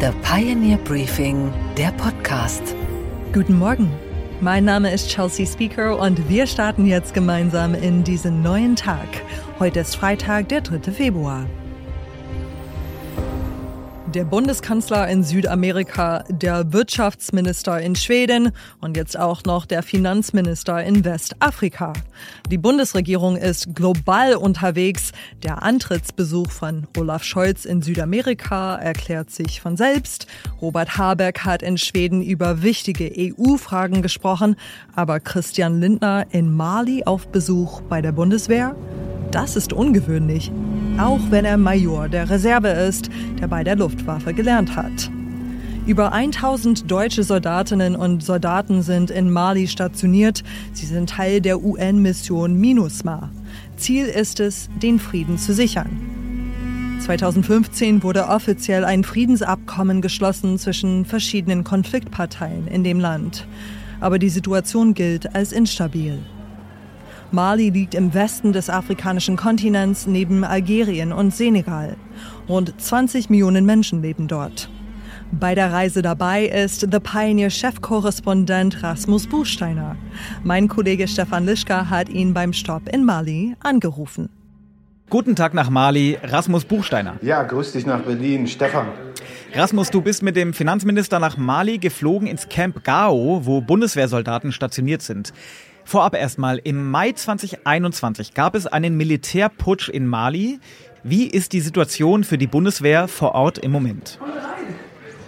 The Pioneer Briefing, der Podcast. Guten Morgen. Mein Name ist Chelsea Speaker und wir starten jetzt gemeinsam in diesen neuen Tag. Heute ist Freitag, der 3. Februar. Der Bundeskanzler in Südamerika, der Wirtschaftsminister in Schweden und jetzt auch noch der Finanzminister in Westafrika. Die Bundesregierung ist global unterwegs. Der Antrittsbesuch von Olaf Scholz in Südamerika erklärt sich von selbst. Robert Habeck hat in Schweden über wichtige EU-Fragen gesprochen. Aber Christian Lindner in Mali auf Besuch bei der Bundeswehr? Das ist ungewöhnlich, auch wenn er Major der Reserve ist, der bei der Luftwaffe gelernt hat. Über 1000 deutsche Soldatinnen und Soldaten sind in Mali stationiert. Sie sind Teil der UN-Mission MINUSMA. Ziel ist es, den Frieden zu sichern. 2015 wurde offiziell ein Friedensabkommen geschlossen zwischen verschiedenen Konfliktparteien in dem Land. Aber die Situation gilt als instabil. Mali liegt im Westen des afrikanischen Kontinents neben Algerien und Senegal. Rund 20 Millionen Menschen leben dort. Bei der Reise dabei ist The Pioneer-Chefkorrespondent Rasmus Buchsteiner. Mein Kollege Stefan Lischka hat ihn beim Stopp in Mali angerufen. Guten Tag nach Mali, Rasmus Buchsteiner. Ja, grüß dich nach Berlin, Stefan. Rasmus, du bist mit dem Finanzminister nach Mali geflogen ins Camp Gao, wo Bundeswehrsoldaten stationiert sind. Vorab erstmal, im Mai 2021 gab es einen Militärputsch in Mali. Wie ist die Situation für die Bundeswehr vor Ort im Moment?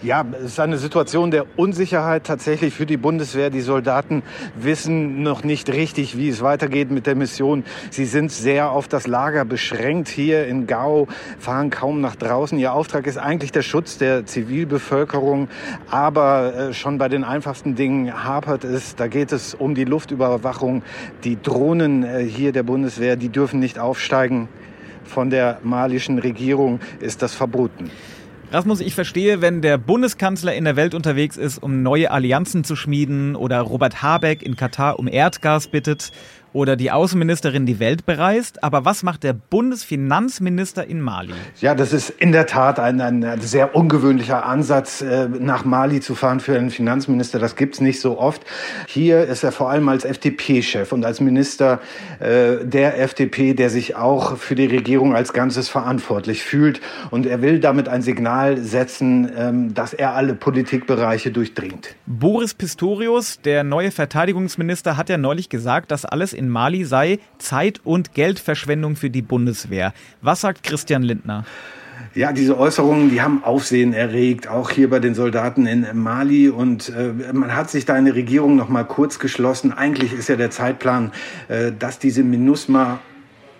Ja, es ist eine Situation der Unsicherheit tatsächlich für die Bundeswehr. Die Soldaten wissen noch nicht richtig, wie es weitergeht mit der Mission. Sie sind sehr auf das Lager beschränkt hier in Gao, fahren kaum nach draußen. Ihr Auftrag ist eigentlich der Schutz der Zivilbevölkerung. Aber äh, schon bei den einfachsten Dingen hapert es. Da geht es um die Luftüberwachung. Die Drohnen äh, hier der Bundeswehr, die dürfen nicht aufsteigen. Von der malischen Regierung ist das verboten. Rasmus, ich verstehe, wenn der Bundeskanzler in der Welt unterwegs ist, um neue Allianzen zu schmieden oder Robert Habeck in Katar um Erdgas bittet oder die Außenministerin die Welt bereist. Aber was macht der Bundesfinanzminister in Mali? Ja, das ist in der Tat ein, ein sehr ungewöhnlicher Ansatz, äh, nach Mali zu fahren für einen Finanzminister. Das gibt's nicht so oft. Hier ist er vor allem als FDP-Chef und als Minister äh, der FDP, der sich auch für die Regierung als Ganzes verantwortlich fühlt. Und er will damit ein Signal setzen, ähm, dass er alle Politikbereiche durchdringt. Boris Pistorius, der neue Verteidigungsminister, hat ja neulich gesagt, dass alles in Mali sei Zeit- und Geldverschwendung für die Bundeswehr. Was sagt Christian Lindner? Ja, diese Äußerungen, die haben Aufsehen erregt, auch hier bei den Soldaten in Mali. Und äh, man hat sich da eine Regierung noch mal kurz geschlossen. Eigentlich ist ja der Zeitplan, äh, dass diese MINUSMA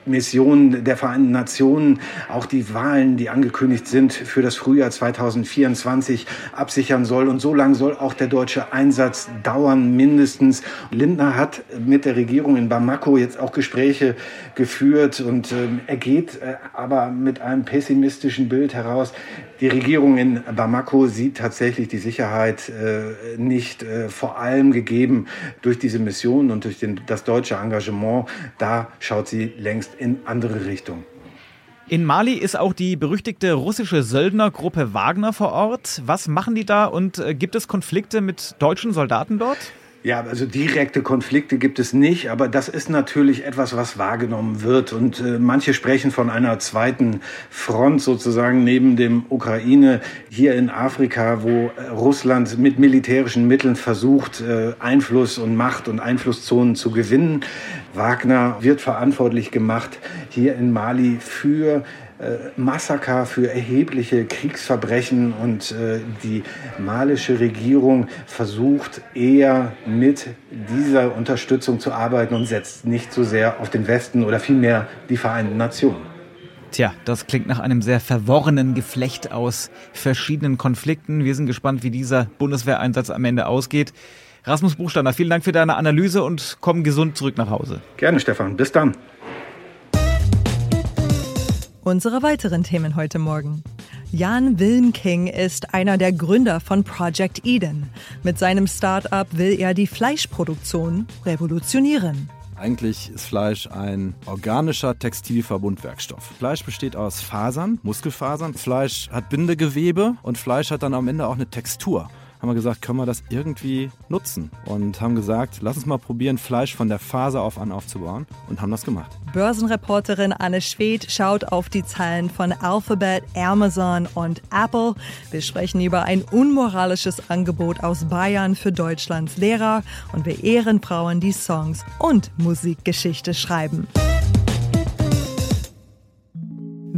Mission der Vereinten Nationen auch die Wahlen, die angekündigt sind für das Frühjahr 2024 absichern soll. Und so lange soll auch der deutsche Einsatz dauern, mindestens. Lindner hat mit der Regierung in Bamako jetzt auch Gespräche geführt und äh, er geht äh, aber mit einem pessimistischen Bild heraus. Die Regierung in Bamako sieht tatsächlich die Sicherheit äh, nicht äh, vor allem gegeben durch diese Mission und durch den, das deutsche Engagement. Da schaut sie längst in andere Richtungen. In Mali ist auch die berüchtigte russische Söldnergruppe Wagner vor Ort. Was machen die da und äh, gibt es Konflikte mit deutschen Soldaten dort? Ja, also direkte Konflikte gibt es nicht, aber das ist natürlich etwas, was wahrgenommen wird. Und äh, manche sprechen von einer zweiten Front sozusagen neben dem Ukraine hier in Afrika, wo äh, Russland mit militärischen Mitteln versucht, äh, Einfluss und Macht und Einflusszonen zu gewinnen. Wagner wird verantwortlich gemacht hier in Mali für Massaker, für erhebliche Kriegsverbrechen und äh, die malische Regierung versucht eher mit dieser Unterstützung zu arbeiten und setzt nicht so sehr auf den Westen oder vielmehr die Vereinten Nationen. Tja, das klingt nach einem sehr verworrenen Geflecht aus verschiedenen Konflikten. Wir sind gespannt, wie dieser Bundeswehreinsatz am Ende ausgeht. Rasmus Buchstander, vielen Dank für deine Analyse und komm gesund zurück nach Hause. Gerne, Stefan. Bis dann. Unsere weiteren Themen heute Morgen. Jan Wilmking ist einer der Gründer von Project Eden. Mit seinem Start-up will er die Fleischproduktion revolutionieren. Eigentlich ist Fleisch ein organischer Textilverbundwerkstoff. Fleisch besteht aus Fasern, Muskelfasern. Fleisch hat Bindegewebe und Fleisch hat dann am Ende auch eine Textur haben wir gesagt, können wir das irgendwie nutzen? Und haben gesagt, lass uns mal probieren, Fleisch von der Faser auf an aufzubauen und haben das gemacht. Börsenreporterin Anne Schwedt schaut auf die Zahlen von Alphabet, Amazon und Apple. Wir sprechen über ein unmoralisches Angebot aus Bayern für Deutschlands Lehrer und wir ehren Frauen, die Songs und Musikgeschichte schreiben.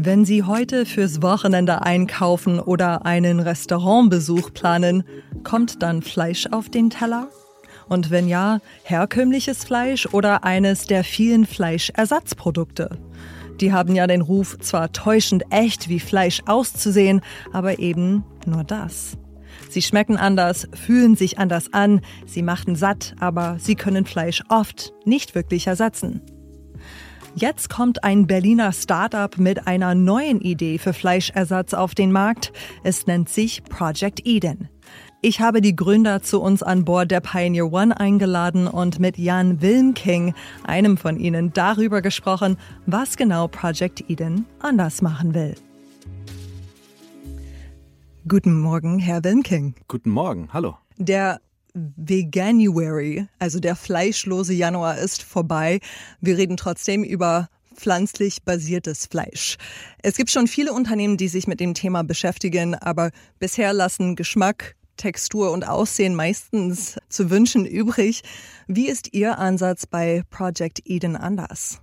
Wenn Sie heute fürs Wochenende einkaufen oder einen Restaurantbesuch planen, kommt dann Fleisch auf den Teller? Und wenn ja, herkömmliches Fleisch oder eines der vielen Fleischersatzprodukte? Die haben ja den Ruf, zwar täuschend echt wie Fleisch auszusehen, aber eben nur das. Sie schmecken anders, fühlen sich anders an, sie machten satt, aber sie können Fleisch oft nicht wirklich ersetzen. Jetzt kommt ein Berliner Startup mit einer neuen Idee für Fleischersatz auf den Markt. Es nennt sich Project Eden. Ich habe die Gründer zu uns an Bord der Pioneer One eingeladen und mit Jan Wilmking, einem von ihnen, darüber gesprochen, was genau Project Eden anders machen will. Guten Morgen, Herr Wilmking. Guten Morgen, hallo. Der Veganuary, also der fleischlose Januar ist vorbei. Wir reden trotzdem über pflanzlich basiertes Fleisch. Es gibt schon viele Unternehmen, die sich mit dem Thema beschäftigen, aber bisher lassen Geschmack, Textur und Aussehen meistens zu wünschen übrig. Wie ist Ihr Ansatz bei Project Eden anders?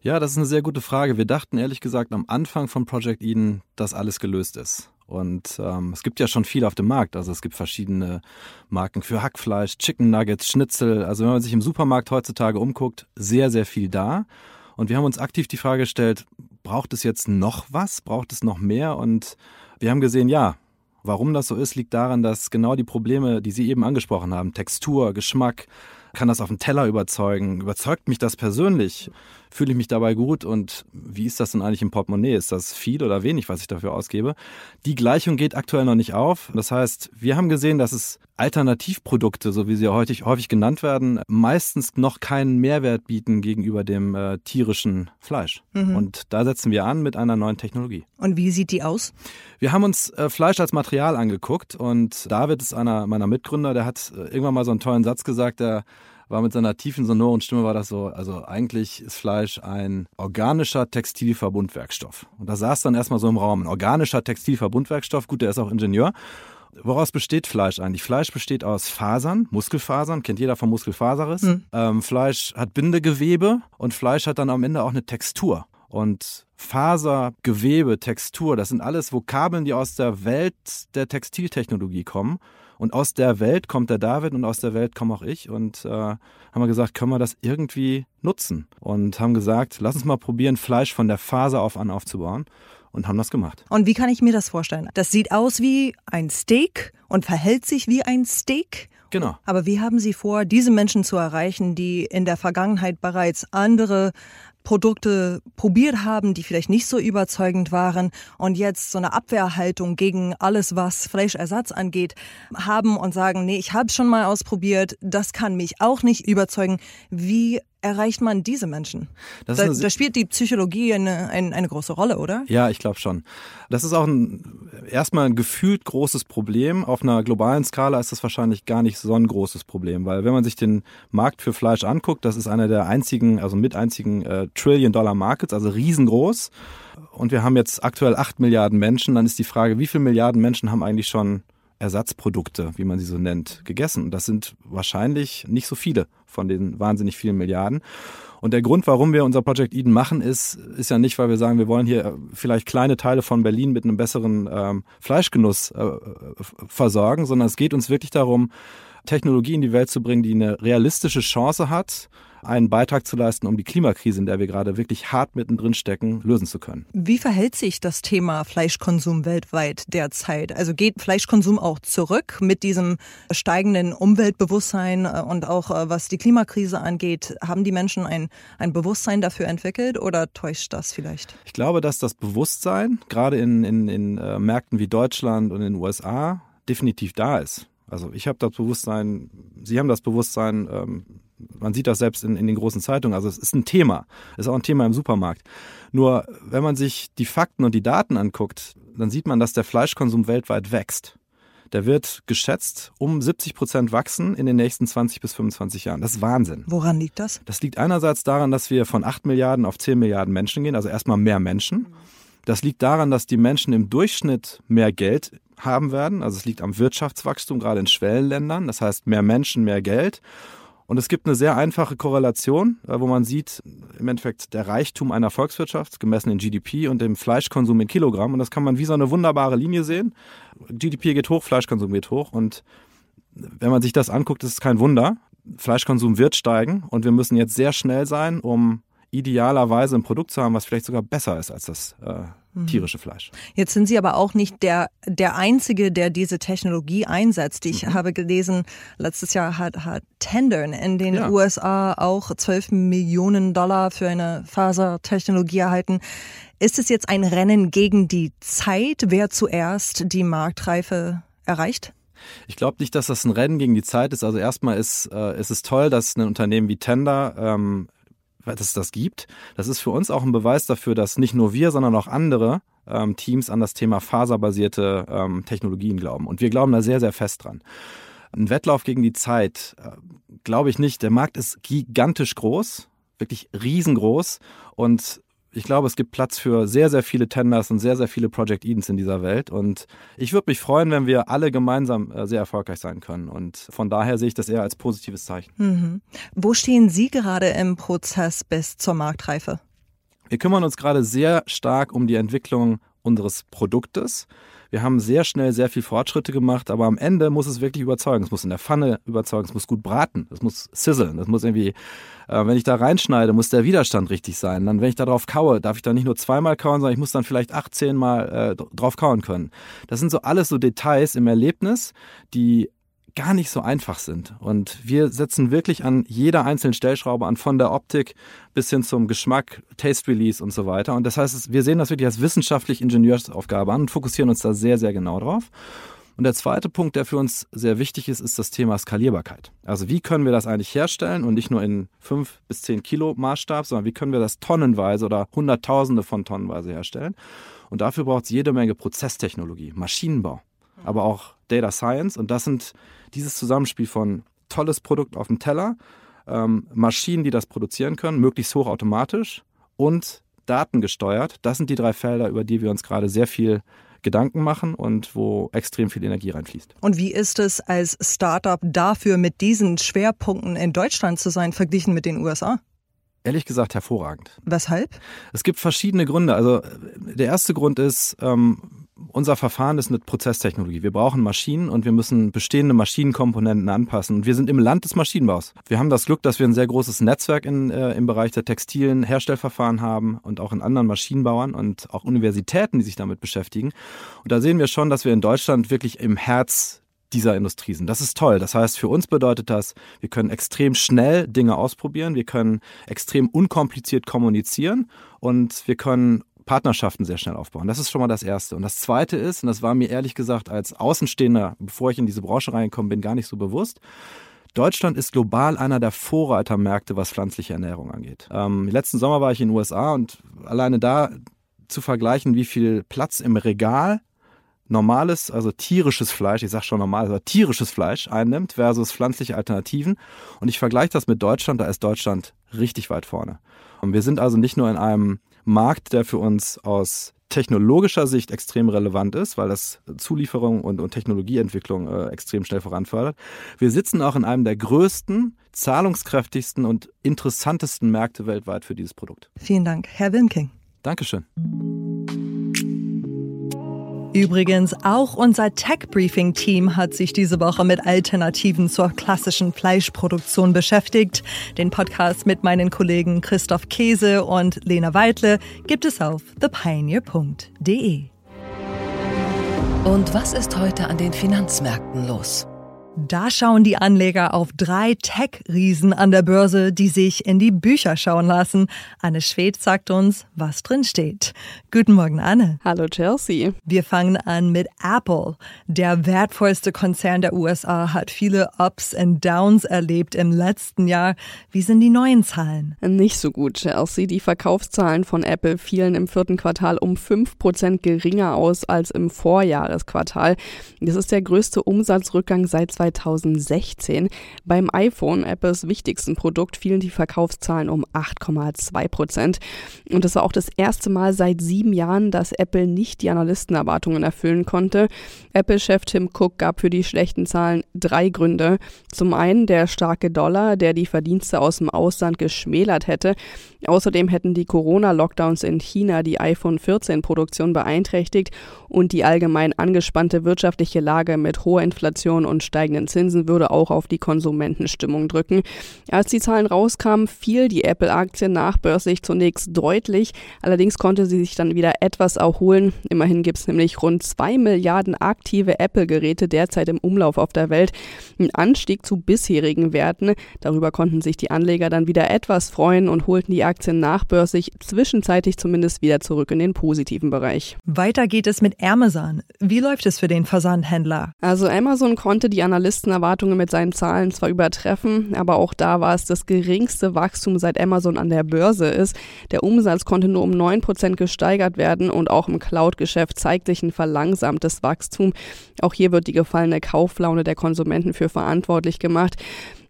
Ja, das ist eine sehr gute Frage. Wir dachten ehrlich gesagt am Anfang von Project Eden, dass alles gelöst ist. Und ähm, es gibt ja schon viel auf dem Markt. Also es gibt verschiedene Marken für Hackfleisch, Chicken Nuggets, Schnitzel. Also wenn man sich im Supermarkt heutzutage umguckt, sehr, sehr viel da. Und wir haben uns aktiv die Frage gestellt, braucht es jetzt noch was? Braucht es noch mehr? Und wir haben gesehen, ja, Warum das so ist, liegt daran, dass genau die Probleme, die Sie eben angesprochen haben, Textur, Geschmack, kann das auf dem Teller überzeugen? Überzeugt mich das persönlich? Fühle ich mich dabei gut? Und wie ist das denn eigentlich im Portemonnaie? Ist das viel oder wenig, was ich dafür ausgebe? Die Gleichung geht aktuell noch nicht auf. Das heißt, wir haben gesehen, dass es Alternativprodukte, so wie sie häufig, häufig genannt werden, meistens noch keinen Mehrwert bieten gegenüber dem äh, tierischen Fleisch. Mhm. Und da setzen wir an mit einer neuen Technologie. Und wie sieht die aus? Wir haben uns äh, Fleisch als Material angeguckt und David ist einer meiner Mitgründer, der hat äh, irgendwann mal so einen tollen Satz gesagt, der war mit seiner tiefen, sonoren Stimme war das so, also eigentlich ist Fleisch ein organischer Textilverbundwerkstoff. Und da saß dann erstmal so im Raum, ein organischer Textilverbundwerkstoff, gut, der ist auch Ingenieur. Woraus besteht Fleisch eigentlich? Fleisch besteht aus Fasern, Muskelfasern, kennt jeder vom Muskelfaserriss. Mhm. Ähm, Fleisch hat Bindegewebe und Fleisch hat dann am Ende auch eine Textur. Und Faser, Gewebe, Textur, das sind alles Vokabeln, die aus der Welt der Textiltechnologie kommen. Und aus der Welt kommt der David und aus der Welt komme auch ich. Und äh, haben wir gesagt, können wir das irgendwie nutzen? Und haben gesagt, lass uns mal probieren, Fleisch von der Faser auf an aufzubauen. Und haben das gemacht. Und wie kann ich mir das vorstellen? Das sieht aus wie ein Steak und verhält sich wie ein Steak. Genau. Aber wie haben Sie vor, diese Menschen zu erreichen, die in der Vergangenheit bereits andere Produkte probiert haben, die vielleicht nicht so überzeugend waren und jetzt so eine Abwehrhaltung gegen alles, was Fleischersatz angeht, haben und sagen, nee, ich habe schon mal ausprobiert, das kann mich auch nicht überzeugen. Wie erreicht man diese Menschen? Da, da, spielt die Psychologie eine, eine, eine große Rolle, oder? Ja, ich glaube schon. Das ist auch ein, erstmal ein gefühlt großes Problem. Auf einer globalen Skala ist das wahrscheinlich gar nicht so ein großes Problem, weil wenn man sich den Markt für Fleisch anguckt, das ist einer der einzigen, also mit einzigen äh, Trillion-Dollar-Markets, also riesengroß. Und wir haben jetzt aktuell acht Milliarden Menschen. Dann ist die Frage, wie viele Milliarden Menschen haben eigentlich schon Ersatzprodukte, wie man sie so nennt, gegessen. Und das sind wahrscheinlich nicht so viele von den wahnsinnig vielen Milliarden. Und der Grund, warum wir unser Project Eden machen, ist, ist ja nicht, weil wir sagen, wir wollen hier vielleicht kleine Teile von Berlin mit einem besseren ähm, Fleischgenuss äh, versorgen, sondern es geht uns wirklich darum, Technologie in die Welt zu bringen, die eine realistische Chance hat, einen Beitrag zu leisten, um die Klimakrise, in der wir gerade wirklich hart mittendrin stecken, lösen zu können. Wie verhält sich das Thema Fleischkonsum weltweit derzeit? Also geht Fleischkonsum auch zurück mit diesem steigenden Umweltbewusstsein äh, und auch äh, was die Klimakrise angeht? Haben die Menschen ein, ein Bewusstsein dafür entwickelt oder täuscht das vielleicht? Ich glaube, dass das Bewusstsein gerade in, in, in äh, Märkten wie Deutschland und in den USA definitiv da ist. Also ich habe das Bewusstsein, Sie haben das Bewusstsein, ähm, man sieht das selbst in, in den großen Zeitungen. Also es ist ein Thema. Es ist auch ein Thema im Supermarkt. Nur wenn man sich die Fakten und die Daten anguckt, dann sieht man, dass der Fleischkonsum weltweit wächst. Der wird geschätzt um 70 Prozent wachsen in den nächsten 20 bis 25 Jahren. Das ist Wahnsinn. Woran liegt das? Das liegt einerseits daran, dass wir von 8 Milliarden auf 10 Milliarden Menschen gehen, also erstmal mehr Menschen. Das liegt daran, dass die Menschen im Durchschnitt mehr Geld haben werden. Also es liegt am Wirtschaftswachstum, gerade in Schwellenländern. Das heißt, mehr Menschen, mehr Geld. Und es gibt eine sehr einfache Korrelation, äh, wo man sieht, im Endeffekt der Reichtum einer Volkswirtschaft, gemessen in GDP und dem Fleischkonsum in Kilogramm. Und das kann man wie so eine wunderbare Linie sehen. GDP geht hoch, Fleischkonsum geht hoch. Und wenn man sich das anguckt, ist es kein Wunder. Fleischkonsum wird steigen und wir müssen jetzt sehr schnell sein, um idealerweise ein Produkt zu haben, was vielleicht sogar besser ist als das äh, mhm. tierische Fleisch. Jetzt sind Sie aber auch nicht der, der Einzige, der diese Technologie einsetzt. Ich mhm. habe gelesen, letztes Jahr hat, hat Tendern in den ja. USA auch 12 Millionen Dollar für eine Fasertechnologie erhalten. Ist es jetzt ein Rennen gegen die Zeit, wer zuerst die Marktreife erreicht? Ich glaube nicht, dass das ein Rennen gegen die Zeit ist. Also erstmal ist, äh, ist es toll, dass ein Unternehmen wie Tender ähm, dass es das gibt. Das ist für uns auch ein Beweis dafür, dass nicht nur wir, sondern auch andere ähm, Teams an das Thema faserbasierte ähm, Technologien glauben. Und wir glauben da sehr, sehr fest dran. Ein Wettlauf gegen die Zeit, äh, glaube ich nicht. Der Markt ist gigantisch groß, wirklich riesengroß. Und ich glaube, es gibt Platz für sehr, sehr viele Tenders und sehr, sehr viele Project Edens in dieser Welt. Und ich würde mich freuen, wenn wir alle gemeinsam äh, sehr erfolgreich sein können. Und von daher sehe ich das eher als positives Zeichen. Mhm. Wo stehen Sie gerade im Prozess bis zur Marktreife? Wir kümmern uns gerade sehr stark um die Entwicklung unseres Produktes. Wir haben sehr schnell sehr viel Fortschritte gemacht, aber am Ende muss es wirklich überzeugen. Es muss in der Pfanne überzeugen, es muss gut braten, es muss sizzlen, es muss irgendwie, äh, wenn ich da reinschneide, muss der Widerstand richtig sein. Dann, wenn ich da drauf kaue, darf ich da nicht nur zweimal kauen, sondern ich muss dann vielleicht 18 Mal äh, drauf kauen können. Das sind so alles so Details im Erlebnis, die gar nicht so einfach sind. Und wir setzen wirklich an jeder einzelnen Stellschraube an, von der Optik bis hin zum Geschmack, Taste Release und so weiter. Und das heißt, wir sehen das wirklich als wissenschaftlich Ingenieursaufgabe an und fokussieren uns da sehr, sehr genau drauf. Und der zweite Punkt, der für uns sehr wichtig ist, ist das Thema Skalierbarkeit. Also wie können wir das eigentlich herstellen und nicht nur in fünf bis zehn Kilo Maßstab, sondern wie können wir das tonnenweise oder Hunderttausende von Tonnenweise herstellen? Und dafür braucht es jede Menge Prozesstechnologie, Maschinenbau, aber auch Data Science. Und das sind dieses Zusammenspiel von tolles Produkt auf dem Teller, ähm, Maschinen, die das produzieren können, möglichst hochautomatisch und datengesteuert. Das sind die drei Felder, über die wir uns gerade sehr viel Gedanken machen und wo extrem viel Energie reinfließt. Und wie ist es als Startup dafür, mit diesen Schwerpunkten in Deutschland zu sein, verglichen mit den USA? Ehrlich gesagt hervorragend. Weshalb? Es gibt verschiedene Gründe. Also der erste Grund ist, ähm, unser Verfahren ist eine Prozesstechnologie. Wir brauchen Maschinen und wir müssen bestehende Maschinenkomponenten anpassen. Und wir sind im Land des Maschinenbaus. Wir haben das Glück, dass wir ein sehr großes Netzwerk in, äh, im Bereich der textilen Herstellverfahren haben und auch in anderen Maschinenbauern und auch Universitäten, die sich damit beschäftigen. Und da sehen wir schon, dass wir in Deutschland wirklich im Herz dieser Industrie sind. Das ist toll. Das heißt, für uns bedeutet das, wir können extrem schnell Dinge ausprobieren, wir können extrem unkompliziert kommunizieren und wir können Partnerschaften sehr schnell aufbauen. Das ist schon mal das Erste. Und das Zweite ist, und das war mir ehrlich gesagt als Außenstehender, bevor ich in diese Branche reingekommen bin, gar nicht so bewusst, Deutschland ist global einer der Vorreitermärkte, was pflanzliche Ernährung angeht. Ähm, letzten Sommer war ich in den USA und alleine da zu vergleichen, wie viel Platz im Regal normales, also tierisches Fleisch, ich sage schon normal, aber tierisches Fleisch einnimmt versus pflanzliche Alternativen. Und ich vergleiche das mit Deutschland, da ist Deutschland richtig weit vorne. Und wir sind also nicht nur in einem Markt, der für uns aus technologischer Sicht extrem relevant ist, weil das Zulieferung und, und Technologieentwicklung äh, extrem schnell voranfördert. Wir sitzen auch in einem der größten, zahlungskräftigsten und interessantesten Märkte weltweit für dieses Produkt. Vielen Dank, Herr Wilmking. Dankeschön. Übrigens, auch unser Tech-Briefing-Team hat sich diese Woche mit Alternativen zur klassischen Fleischproduktion beschäftigt. Den Podcast mit meinen Kollegen Christoph Käse und Lena Weidle gibt es auf thepioneer.de. Und was ist heute an den Finanzmärkten los? Da schauen die Anleger auf drei Tech-Riesen an der Börse, die sich in die Bücher schauen lassen. Anne Schwed sagt uns, was drin steht. Guten Morgen, Anne. Hallo, Chelsea. Wir fangen an mit Apple. Der wertvollste Konzern der USA hat viele Ups und Downs erlebt im letzten Jahr. Wie sind die neuen Zahlen? Nicht so gut, Chelsea. Die Verkaufszahlen von Apple fielen im vierten Quartal um 5% geringer aus als im Vorjahresquartal. Das ist der größte Umsatzrückgang seit 2020. 2016. Beim iPhone, Apples wichtigsten Produkt, fielen die Verkaufszahlen um 8,2 Prozent. Und das war auch das erste Mal seit sieben Jahren, dass Apple nicht die Analystenerwartungen erfüllen konnte. Apple-Chef Tim Cook gab für die schlechten Zahlen drei Gründe. Zum einen der starke Dollar, der die Verdienste aus dem Ausland geschmälert hätte. Außerdem hätten die Corona-Lockdowns in China die iPhone 14-Produktion beeinträchtigt und die allgemein angespannte wirtschaftliche Lage mit hoher Inflation und steigenden Zinsen würde auch auf die Konsumentenstimmung drücken. Als die Zahlen rauskamen, fiel die Apple-Aktie nachbörslich zunächst deutlich, allerdings konnte sie sich dann wieder etwas erholen. Immerhin gibt es nämlich rund zwei Milliarden aktive Apple-Geräte derzeit im Umlauf auf der Welt. Ein Anstieg zu bisherigen Werten. Darüber konnten sich die Anleger dann wieder etwas freuen und holten die Aktien nachbörslich zwischenzeitlich zumindest wieder zurück in den positiven Bereich. Weiter geht es mit Amazon. Wie läuft es für den Versandhändler? Also Amazon konnte die Analystenerwartungen mit seinen Zahlen zwar übertreffen, aber auch da war es das geringste Wachstum seit Amazon an der Börse ist. Der Umsatz konnte nur um 9% gesteigert werden und auch im Cloud-Geschäft zeigt sich ein verlangsamtes Wachstum. Auch hier wird die gefallene Kauflaune der Konsumenten für verantwortlich gemacht.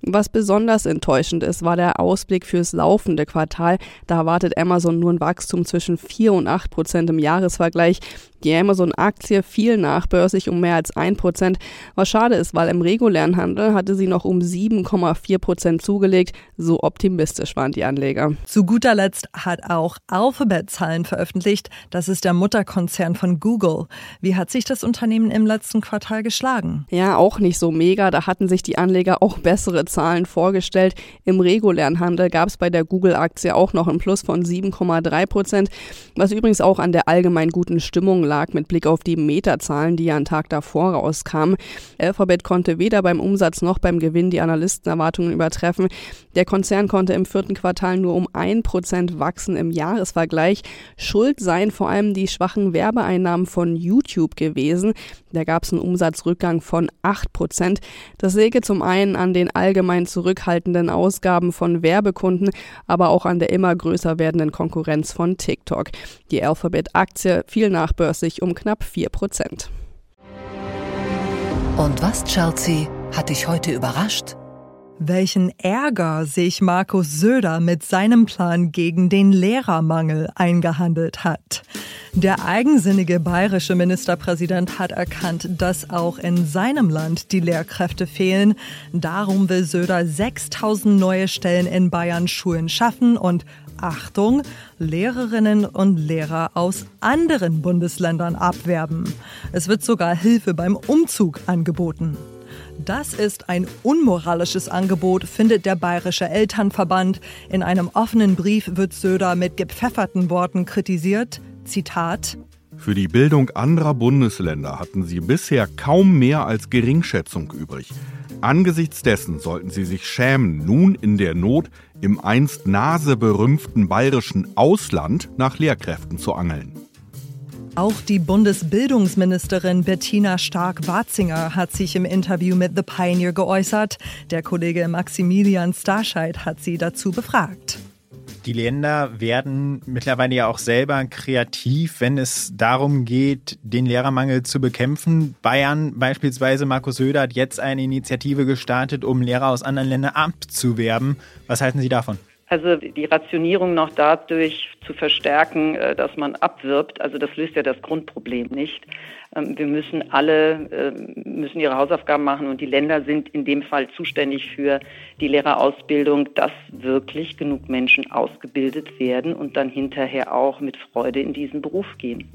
Was besonders enttäuschend ist, war der Ausblick fürs laufende Quartal. Da erwartet Amazon nur ein Wachstum zwischen 4 und 8 Prozent im Jahresvergleich. Die Amazon-Aktie fiel nachbörslich um mehr als 1 Prozent, was schade ist, weil im regulären Handel hatte sie noch um 7,4 Prozent zugelegt. So optimistisch waren die Anleger. Zu guter Letzt hat auch Alphabet Zahlen veröffentlicht. Das ist der Mutterkonzern von Google. Wie hat sich das Unternehmen im letzten Quartal geschlagen? Ja, auch nicht so mega. Da hatten sich die Anleger auch bessere Zahlen vorgestellt. Im regulären Handel gab es bei der Google-Aktie auch noch einen Plus von 7,3 Prozent, was übrigens auch an der allgemein guten Stimmung lag mit Blick auf die Meterzahlen, die ja einen Tag davor rauskamen. Alphabet konnte weder beim Umsatz noch beim Gewinn die Analystenerwartungen übertreffen. Der Konzern konnte im vierten Quartal nur um 1 Prozent wachsen im Jahresvergleich. Schuld seien vor allem die schwachen Werbeeinnahmen von YouTube gewesen. Da gab es einen Umsatzrückgang von 8 Prozent. Das säge zum einen an den allgemein zurückhaltenden Ausgaben von Werbekunden, aber auch an der immer größer werdenden Konkurrenz von TikTok. Die Alphabet-Aktie fiel nachbörslich um knapp 4 Prozent. Und was, Chelsea, hat dich heute überrascht? Welchen Ärger sich Markus Söder mit seinem Plan gegen den Lehrermangel eingehandelt hat. Der eigensinnige bayerische Ministerpräsident hat erkannt, dass auch in seinem Land die Lehrkräfte fehlen. Darum will Söder 6000 neue Stellen in Bayern Schulen schaffen und Achtung, Lehrerinnen und Lehrer aus anderen Bundesländern abwerben. Es wird sogar Hilfe beim Umzug angeboten. Das ist ein unmoralisches Angebot, findet der Bayerische Elternverband. In einem offenen Brief wird Söder mit gepfefferten Worten kritisiert. Zitat für die Bildung anderer Bundesländer hatten sie bisher kaum mehr als Geringschätzung übrig. Angesichts dessen sollten sie sich schämen, nun in der Not im einst naseberümpften bayerischen Ausland nach Lehrkräften zu angeln. Auch die Bundesbildungsministerin Bettina Stark-Watzinger hat sich im Interview mit The Pioneer geäußert. Der Kollege Maximilian Starscheid hat sie dazu befragt. Die Länder werden mittlerweile ja auch selber kreativ, wenn es darum geht, den Lehrermangel zu bekämpfen. Bayern beispielsweise, Markus Söder hat jetzt eine Initiative gestartet, um Lehrer aus anderen Ländern abzuwerben. Was halten Sie davon? Also die Rationierung noch dadurch zu verstärken, äh, dass man abwirbt, also das löst ja das Grundproblem nicht. Ähm, wir müssen alle ähm, müssen ihre Hausaufgaben machen und die Länder sind in dem Fall zuständig für die Lehrerausbildung, dass wirklich genug Menschen ausgebildet werden und dann hinterher auch mit Freude in diesen Beruf gehen.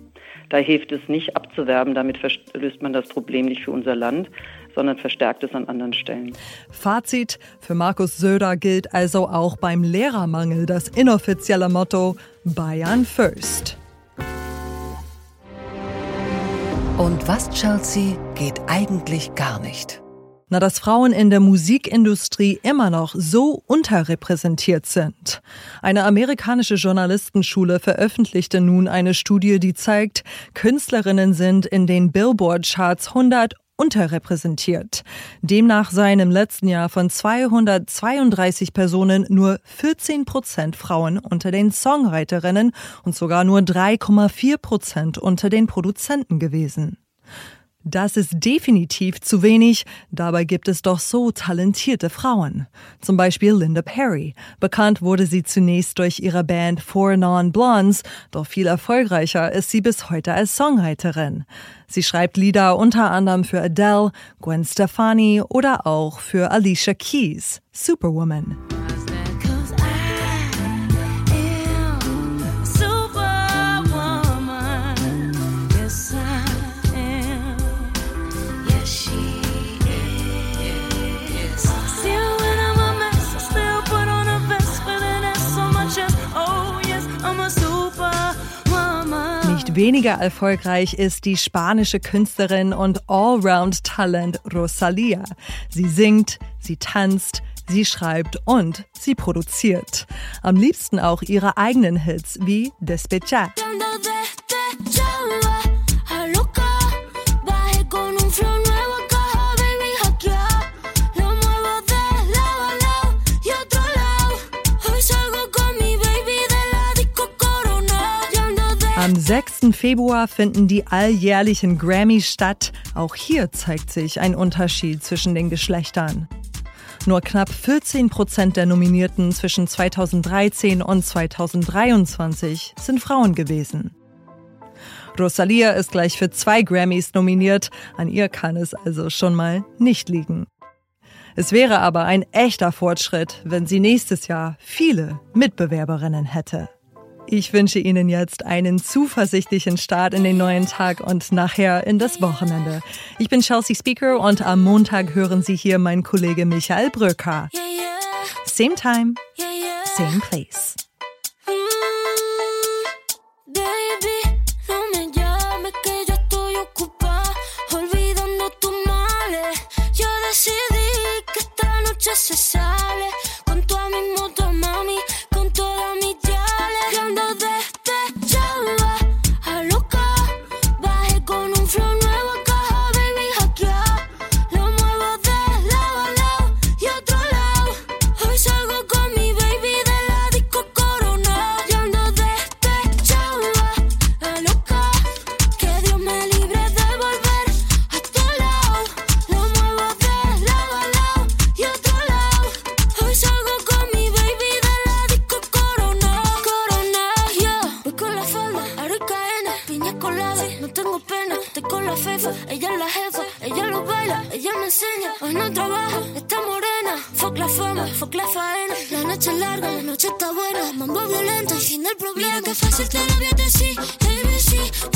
Da hilft es nicht abzuwerben, damit löst man das Problem nicht für unser Land, sondern verstärkt es an anderen Stellen. Fazit, für Markus Söder gilt also auch beim Lehrermangel das inoffizielle Motto Bayern First. Und was, Chelsea, geht eigentlich gar nicht? Na, dass Frauen in der Musikindustrie immer noch so unterrepräsentiert sind. Eine amerikanische Journalistenschule veröffentlichte nun eine Studie, die zeigt, Künstlerinnen sind in den Billboard-Charts 100 unterrepräsentiert. Demnach seien im letzten Jahr von 232 Personen nur 14 Prozent Frauen unter den Songwriterinnen und sogar nur 3,4 Prozent unter den Produzenten gewesen. Das ist definitiv zu wenig, dabei gibt es doch so talentierte Frauen. Zum Beispiel Linda Perry. Bekannt wurde sie zunächst durch ihre Band Four Non Blondes, doch viel erfolgreicher ist sie bis heute als Songwriterin. Sie schreibt Lieder unter anderem für Adele, Gwen Stefani oder auch für Alicia Keys, Superwoman. Weniger erfolgreich ist die spanische Künstlerin und Allround-Talent Rosalia. Sie singt, sie tanzt, sie schreibt und sie produziert. Am liebsten auch ihre eigenen Hits wie Despecha. 6. Februar finden die alljährlichen Grammys statt. Auch hier zeigt sich ein Unterschied zwischen den Geschlechtern. Nur knapp 14 Prozent der Nominierten zwischen 2013 und 2023 sind Frauen gewesen. Rosalia ist gleich für zwei Grammys nominiert, an ihr kann es also schon mal nicht liegen. Es wäre aber ein echter Fortschritt, wenn sie nächstes Jahr viele Mitbewerberinnen hätte. Ich wünsche Ihnen jetzt einen zuversichtlichen Start in den neuen Tag und nachher in das Wochenende. Ich bin Chelsea Speaker und am Montag hören Sie hier meinen Kollege Michael Bröcker. Same time, same place. Corta la vía de sí, ABC